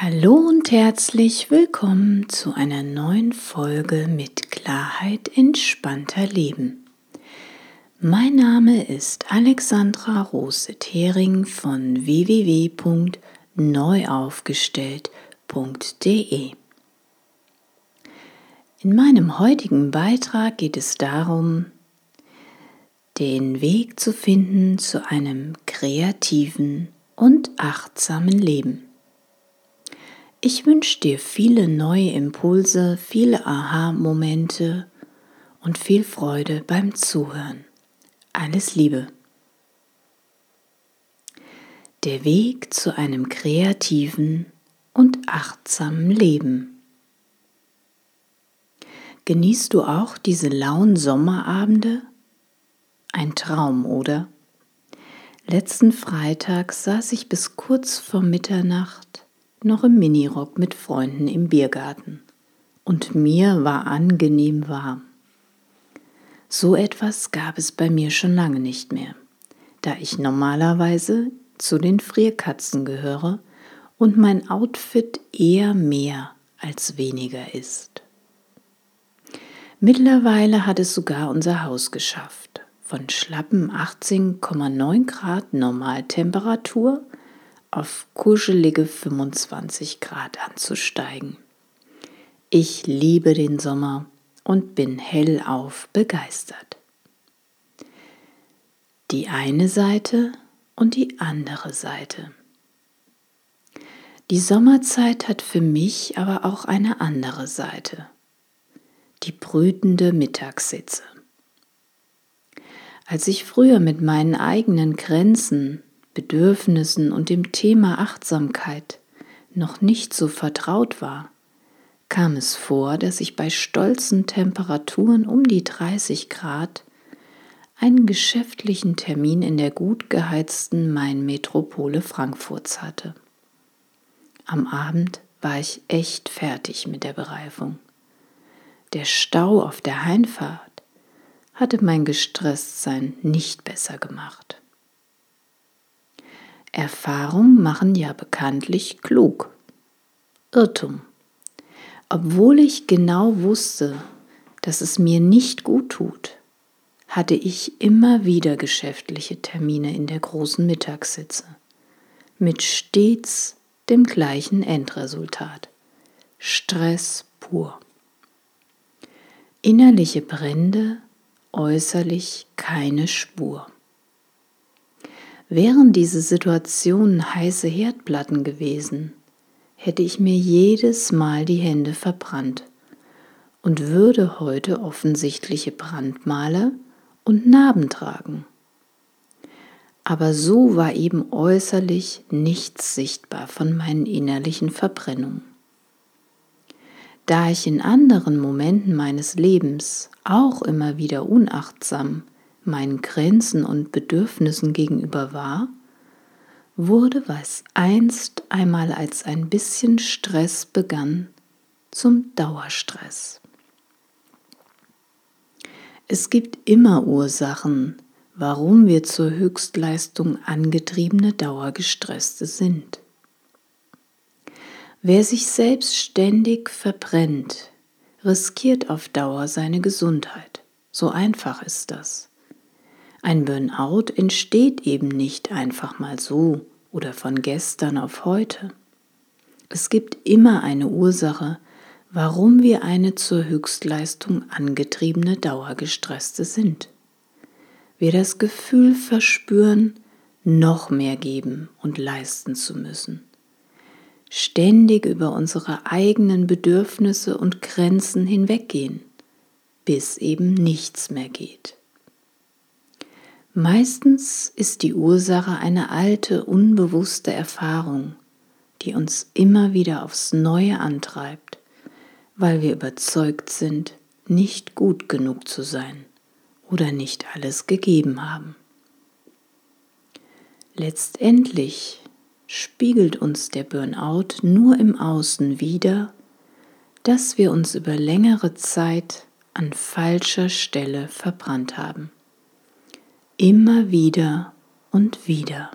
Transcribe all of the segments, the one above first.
Hallo und herzlich willkommen zu einer neuen Folge mit Klarheit entspannter Leben. Mein Name ist Alexandra Rose-Thering von www.neuaufgestellt.de. In meinem heutigen Beitrag geht es darum, den Weg zu finden zu einem kreativen und achtsamen Leben. Ich wünsche dir viele neue Impulse, viele Aha-Momente und viel Freude beim Zuhören. Alles Liebe. Der Weg zu einem kreativen und achtsamen Leben. Genießt du auch diese lauen Sommerabende? Ein Traum, oder? Letzten Freitag saß ich bis kurz vor Mitternacht noch im Minirock mit Freunden im Biergarten. Und mir war angenehm warm. So etwas gab es bei mir schon lange nicht mehr, da ich normalerweise zu den Frierkatzen gehöre und mein Outfit eher mehr als weniger ist. Mittlerweile hat es sogar unser Haus geschafft, von schlappen 18,9 Grad Normaltemperatur auf kuschelige 25 Grad anzusteigen. Ich liebe den Sommer und bin hellauf begeistert. Die eine Seite und die andere Seite. Die Sommerzeit hat für mich aber auch eine andere Seite, die brütende Mittagssitze. Als ich früher mit meinen eigenen Grenzen Bedürfnissen und dem Thema Achtsamkeit noch nicht so vertraut war, kam es vor, dass ich bei stolzen Temperaturen um die 30 Grad einen geschäftlichen Termin in der gut geheizten Main-Metropole Frankfurts hatte. Am Abend war ich echt fertig mit der Bereifung. Der Stau auf der Heimfahrt hatte mein Gestresstsein nicht besser gemacht. Erfahrung machen ja bekanntlich klug. Irrtum. Obwohl ich genau wusste, dass es mir nicht gut tut, hatte ich immer wieder geschäftliche Termine in der großen Mittagssitze mit stets dem gleichen Endresultat. Stress pur. Innerliche Brände, äußerlich keine Spur. Wären diese Situationen heiße Herdplatten gewesen, hätte ich mir jedes Mal die Hände verbrannt und würde heute offensichtliche Brandmale und Narben tragen. Aber so war eben äußerlich nichts sichtbar von meinen innerlichen Verbrennungen. Da ich in anderen Momenten meines Lebens auch immer wieder unachtsam meinen Grenzen und Bedürfnissen gegenüber war, wurde, was einst einmal als ein bisschen Stress begann, zum Dauerstress. Es gibt immer Ursachen, warum wir zur Höchstleistung angetriebene Dauergestresste sind. Wer sich selbst ständig verbrennt, riskiert auf Dauer seine Gesundheit. So einfach ist das. Ein Burnout entsteht eben nicht einfach mal so oder von gestern auf heute. Es gibt immer eine Ursache, warum wir eine zur Höchstleistung angetriebene Dauergestresste sind. Wir das Gefühl verspüren, noch mehr geben und leisten zu müssen. Ständig über unsere eigenen Bedürfnisse und Grenzen hinweggehen, bis eben nichts mehr geht. Meistens ist die Ursache eine alte, unbewusste Erfahrung, die uns immer wieder aufs Neue antreibt, weil wir überzeugt sind, nicht gut genug zu sein oder nicht alles gegeben haben. Letztendlich spiegelt uns der Burnout nur im Außen wider, dass wir uns über längere Zeit an falscher Stelle verbrannt haben immer wieder und wieder.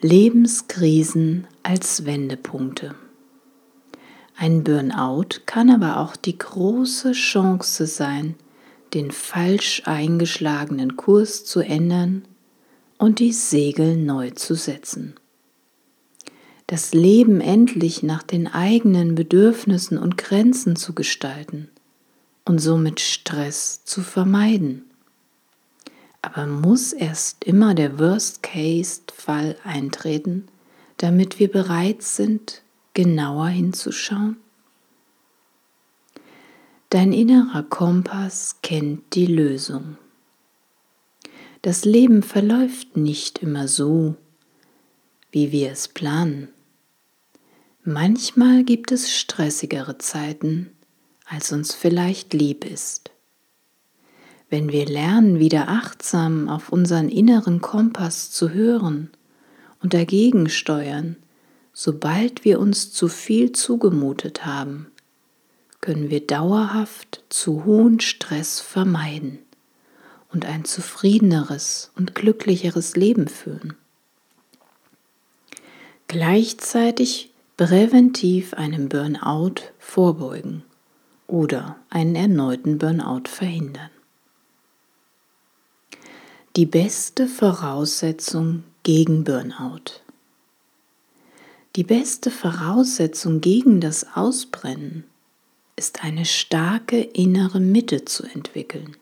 Lebenskrisen als Wendepunkte. Ein Burnout kann aber auch die große Chance sein, den falsch eingeschlagenen Kurs zu ändern und die Segel neu zu setzen. Das Leben endlich nach den eigenen Bedürfnissen und Grenzen zu gestalten und somit Stress zu vermeiden. Aber muss erst immer der Worst-Case-Fall eintreten, damit wir bereit sind, genauer hinzuschauen? Dein innerer Kompass kennt die Lösung. Das Leben verläuft nicht immer so, wie wir es planen. Manchmal gibt es stressigere Zeiten, als uns vielleicht lieb ist. Wenn wir lernen, wieder achtsam auf unseren inneren Kompass zu hören und dagegen steuern, sobald wir uns zu viel zugemutet haben, können wir dauerhaft zu hohen Stress vermeiden und ein zufriedeneres und glücklicheres Leben führen. Gleichzeitig präventiv einem Burnout vorbeugen oder einen erneuten Burnout verhindern. Die beste Voraussetzung gegen Burnout. Die beste Voraussetzung gegen das Ausbrennen ist eine starke innere Mitte zu entwickeln.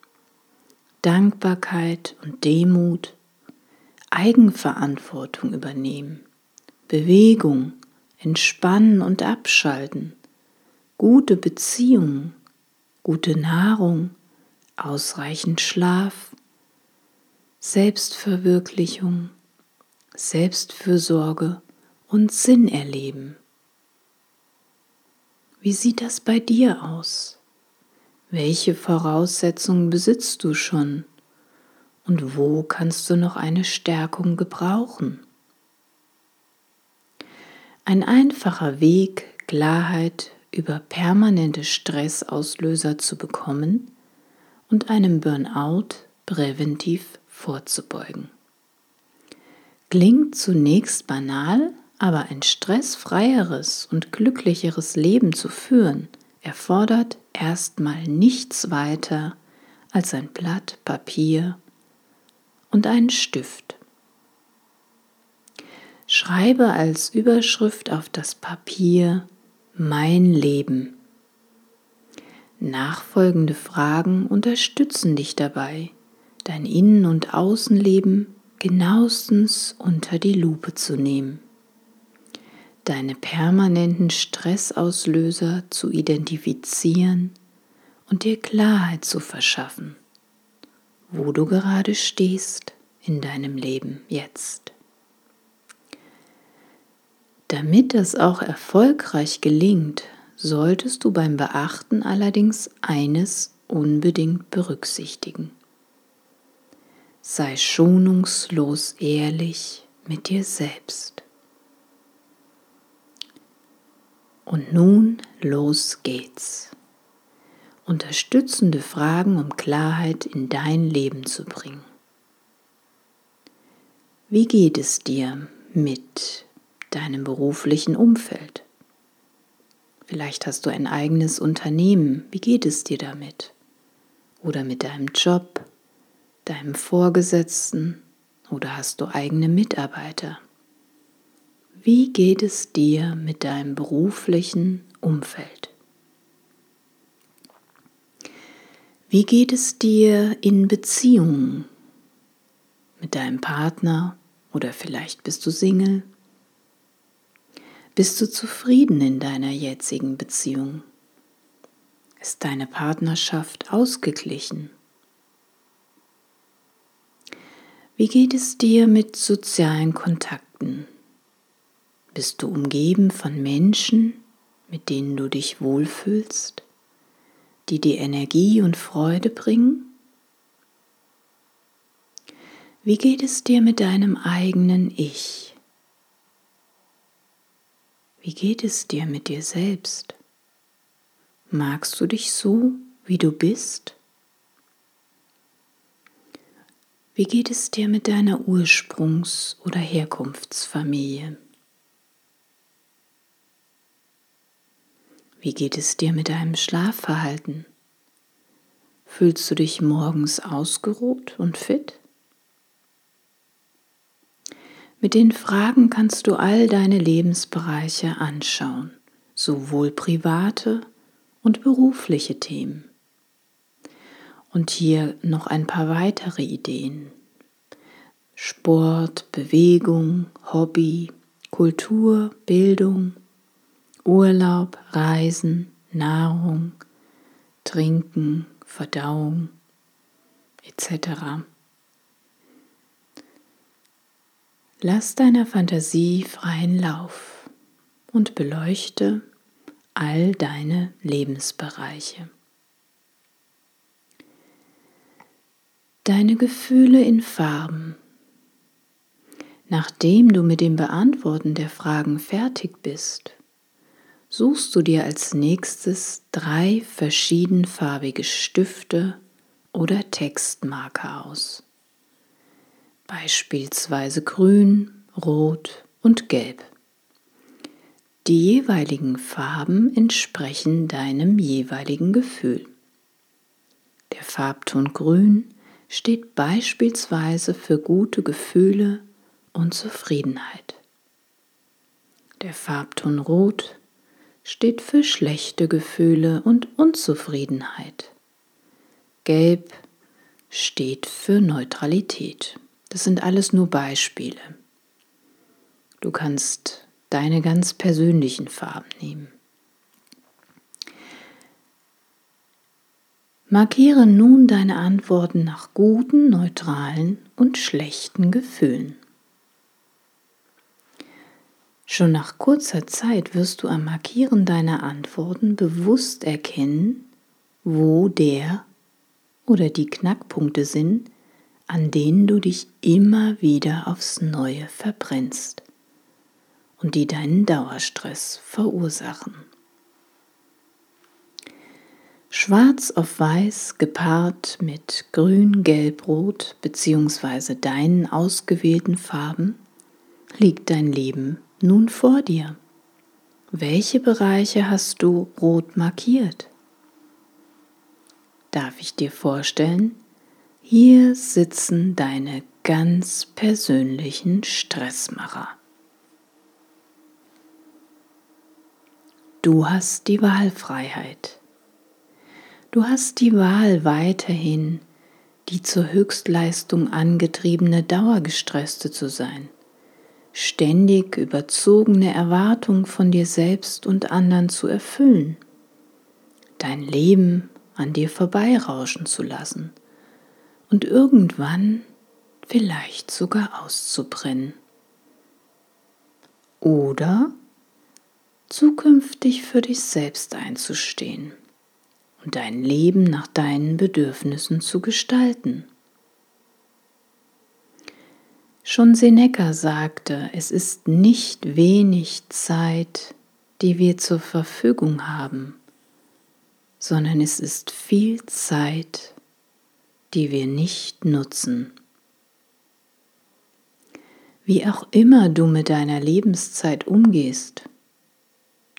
Dankbarkeit und Demut, Eigenverantwortung übernehmen, Bewegung, Entspannen und Abschalten, gute Beziehungen, gute Nahrung, ausreichend Schlaf, Selbstverwirklichung, Selbstfürsorge und Sinn erleben. Wie sieht das bei dir aus? Welche Voraussetzungen besitzt du schon? Und wo kannst du noch eine Stärkung gebrauchen? Ein einfacher Weg, Klarheit über permanente Stressauslöser zu bekommen und einem Burnout präventiv vorzubeugen. Klingt zunächst banal, aber ein stressfreieres und glücklicheres Leben zu führen, erfordert erstmal nichts weiter als ein Blatt Papier und einen Stift. Schreibe als Überschrift auf das Papier Mein Leben. Nachfolgende Fragen unterstützen dich dabei, dein Innen- und Außenleben genauestens unter die Lupe zu nehmen, deine permanenten Stressauslöser zu identifizieren und dir Klarheit zu verschaffen, wo du gerade stehst in deinem Leben jetzt. Damit das auch erfolgreich gelingt, solltest du beim Beachten allerdings eines unbedingt berücksichtigen. Sei schonungslos ehrlich mit dir selbst. Und nun los geht's. Unterstützende Fragen, um Klarheit in dein Leben zu bringen. Wie geht es dir mit deinem beruflichen Umfeld? Vielleicht hast du ein eigenes Unternehmen. Wie geht es dir damit? Oder mit deinem Job, deinem Vorgesetzten oder hast du eigene Mitarbeiter? Wie geht es dir mit deinem beruflichen Umfeld? Wie geht es dir in Beziehungen mit deinem Partner oder vielleicht bist du Single? Bist du zufrieden in deiner jetzigen Beziehung? Ist deine Partnerschaft ausgeglichen? Wie geht es dir mit sozialen Kontakten? Bist du umgeben von Menschen, mit denen du dich wohlfühlst, die dir Energie und Freude bringen? Wie geht es dir mit deinem eigenen Ich? Wie geht es dir mit dir selbst? Magst du dich so, wie du bist? Wie geht es dir mit deiner Ursprungs- oder Herkunftsfamilie? Wie geht es dir mit deinem Schlafverhalten? Fühlst du dich morgens ausgeruht und fit? Mit den Fragen kannst du all deine Lebensbereiche anschauen, sowohl private und berufliche Themen. Und hier noch ein paar weitere Ideen. Sport, Bewegung, Hobby, Kultur, Bildung, Urlaub, Reisen, Nahrung, Trinken, Verdauung etc. Lass deiner Fantasie freien Lauf und beleuchte all deine Lebensbereiche. Deine Gefühle in Farben. Nachdem du mit dem Beantworten der Fragen fertig bist, suchst du dir als nächstes drei verschiedenfarbige Stifte oder Textmarker aus. Beispielsweise grün, rot und gelb. Die jeweiligen Farben entsprechen deinem jeweiligen Gefühl. Der Farbton grün steht beispielsweise für gute Gefühle und Zufriedenheit. Der Farbton Rot steht für schlechte Gefühle und Unzufriedenheit. Gelb steht für Neutralität. Das sind alles nur Beispiele. Du kannst deine ganz persönlichen Farben nehmen. Markiere nun deine Antworten nach guten, neutralen und schlechten Gefühlen. Schon nach kurzer Zeit wirst du am Markieren deiner Antworten bewusst erkennen, wo der oder die Knackpunkte sind, an denen du dich immer wieder aufs Neue verbrennst und die deinen Dauerstress verursachen. Schwarz auf Weiß gepaart mit Grün, Gelb, Rot bzw. deinen ausgewählten Farben liegt dein Leben nun vor dir. Welche Bereiche hast du rot markiert? Darf ich dir vorstellen, hier sitzen deine ganz persönlichen Stressmacher. Du hast die Wahlfreiheit. Du hast die Wahl weiterhin, die zur Höchstleistung angetriebene Dauergestresste zu sein, ständig überzogene Erwartungen von dir selbst und anderen zu erfüllen, dein Leben an dir vorbeirauschen zu lassen. Und irgendwann vielleicht sogar auszubrennen. Oder zukünftig für dich selbst einzustehen und dein Leben nach deinen Bedürfnissen zu gestalten. Schon Seneca sagte, es ist nicht wenig Zeit, die wir zur Verfügung haben, sondern es ist viel Zeit, die wir nicht nutzen. Wie auch immer du mit deiner Lebenszeit umgehst,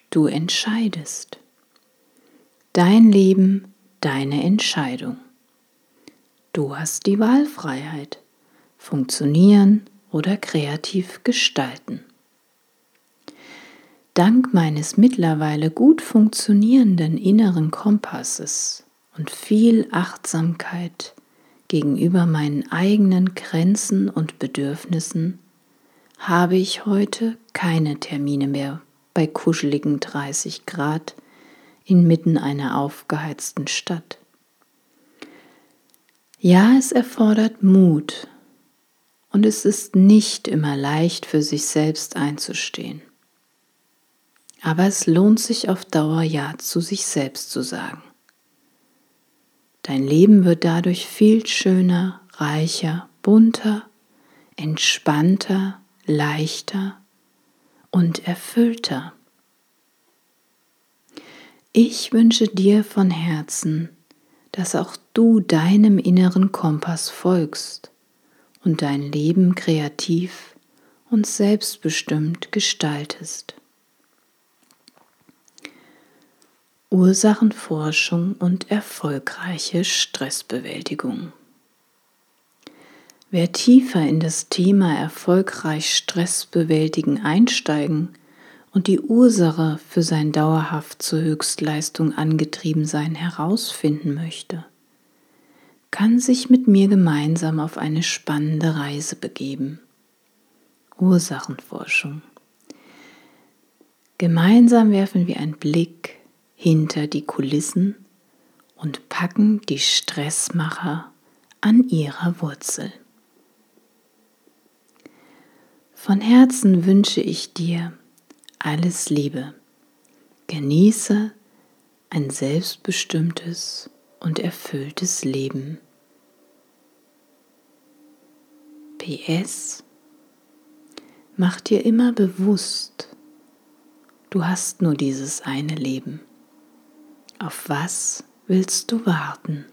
du entscheidest. Dein Leben, deine Entscheidung. Du hast die Wahlfreiheit. Funktionieren oder kreativ gestalten. Dank meines mittlerweile gut funktionierenden inneren Kompasses und viel Achtsamkeit gegenüber meinen eigenen Grenzen und Bedürfnissen habe ich heute keine Termine mehr bei kuscheligen 30 Grad inmitten einer aufgeheizten Stadt. Ja, es erfordert Mut und es ist nicht immer leicht für sich selbst einzustehen. Aber es lohnt sich auf Dauer Ja zu sich selbst zu sagen. Dein Leben wird dadurch viel schöner, reicher, bunter, entspannter, leichter und erfüllter. Ich wünsche dir von Herzen, dass auch du deinem inneren Kompass folgst und dein Leben kreativ und selbstbestimmt gestaltest. Ursachenforschung und erfolgreiche Stressbewältigung. Wer tiefer in das Thema erfolgreich Stress bewältigen einsteigen und die Ursache für sein dauerhaft zur Höchstleistung angetrieben sein herausfinden möchte, kann sich mit mir gemeinsam auf eine spannende Reise begeben. Ursachenforschung. Gemeinsam werfen wir einen Blick hinter die Kulissen und packen die Stressmacher an ihrer Wurzel. Von Herzen wünsche ich dir alles Liebe. Genieße ein selbstbestimmtes und erfülltes Leben. PS. Mach dir immer bewusst, du hast nur dieses eine Leben. Auf was willst du warten?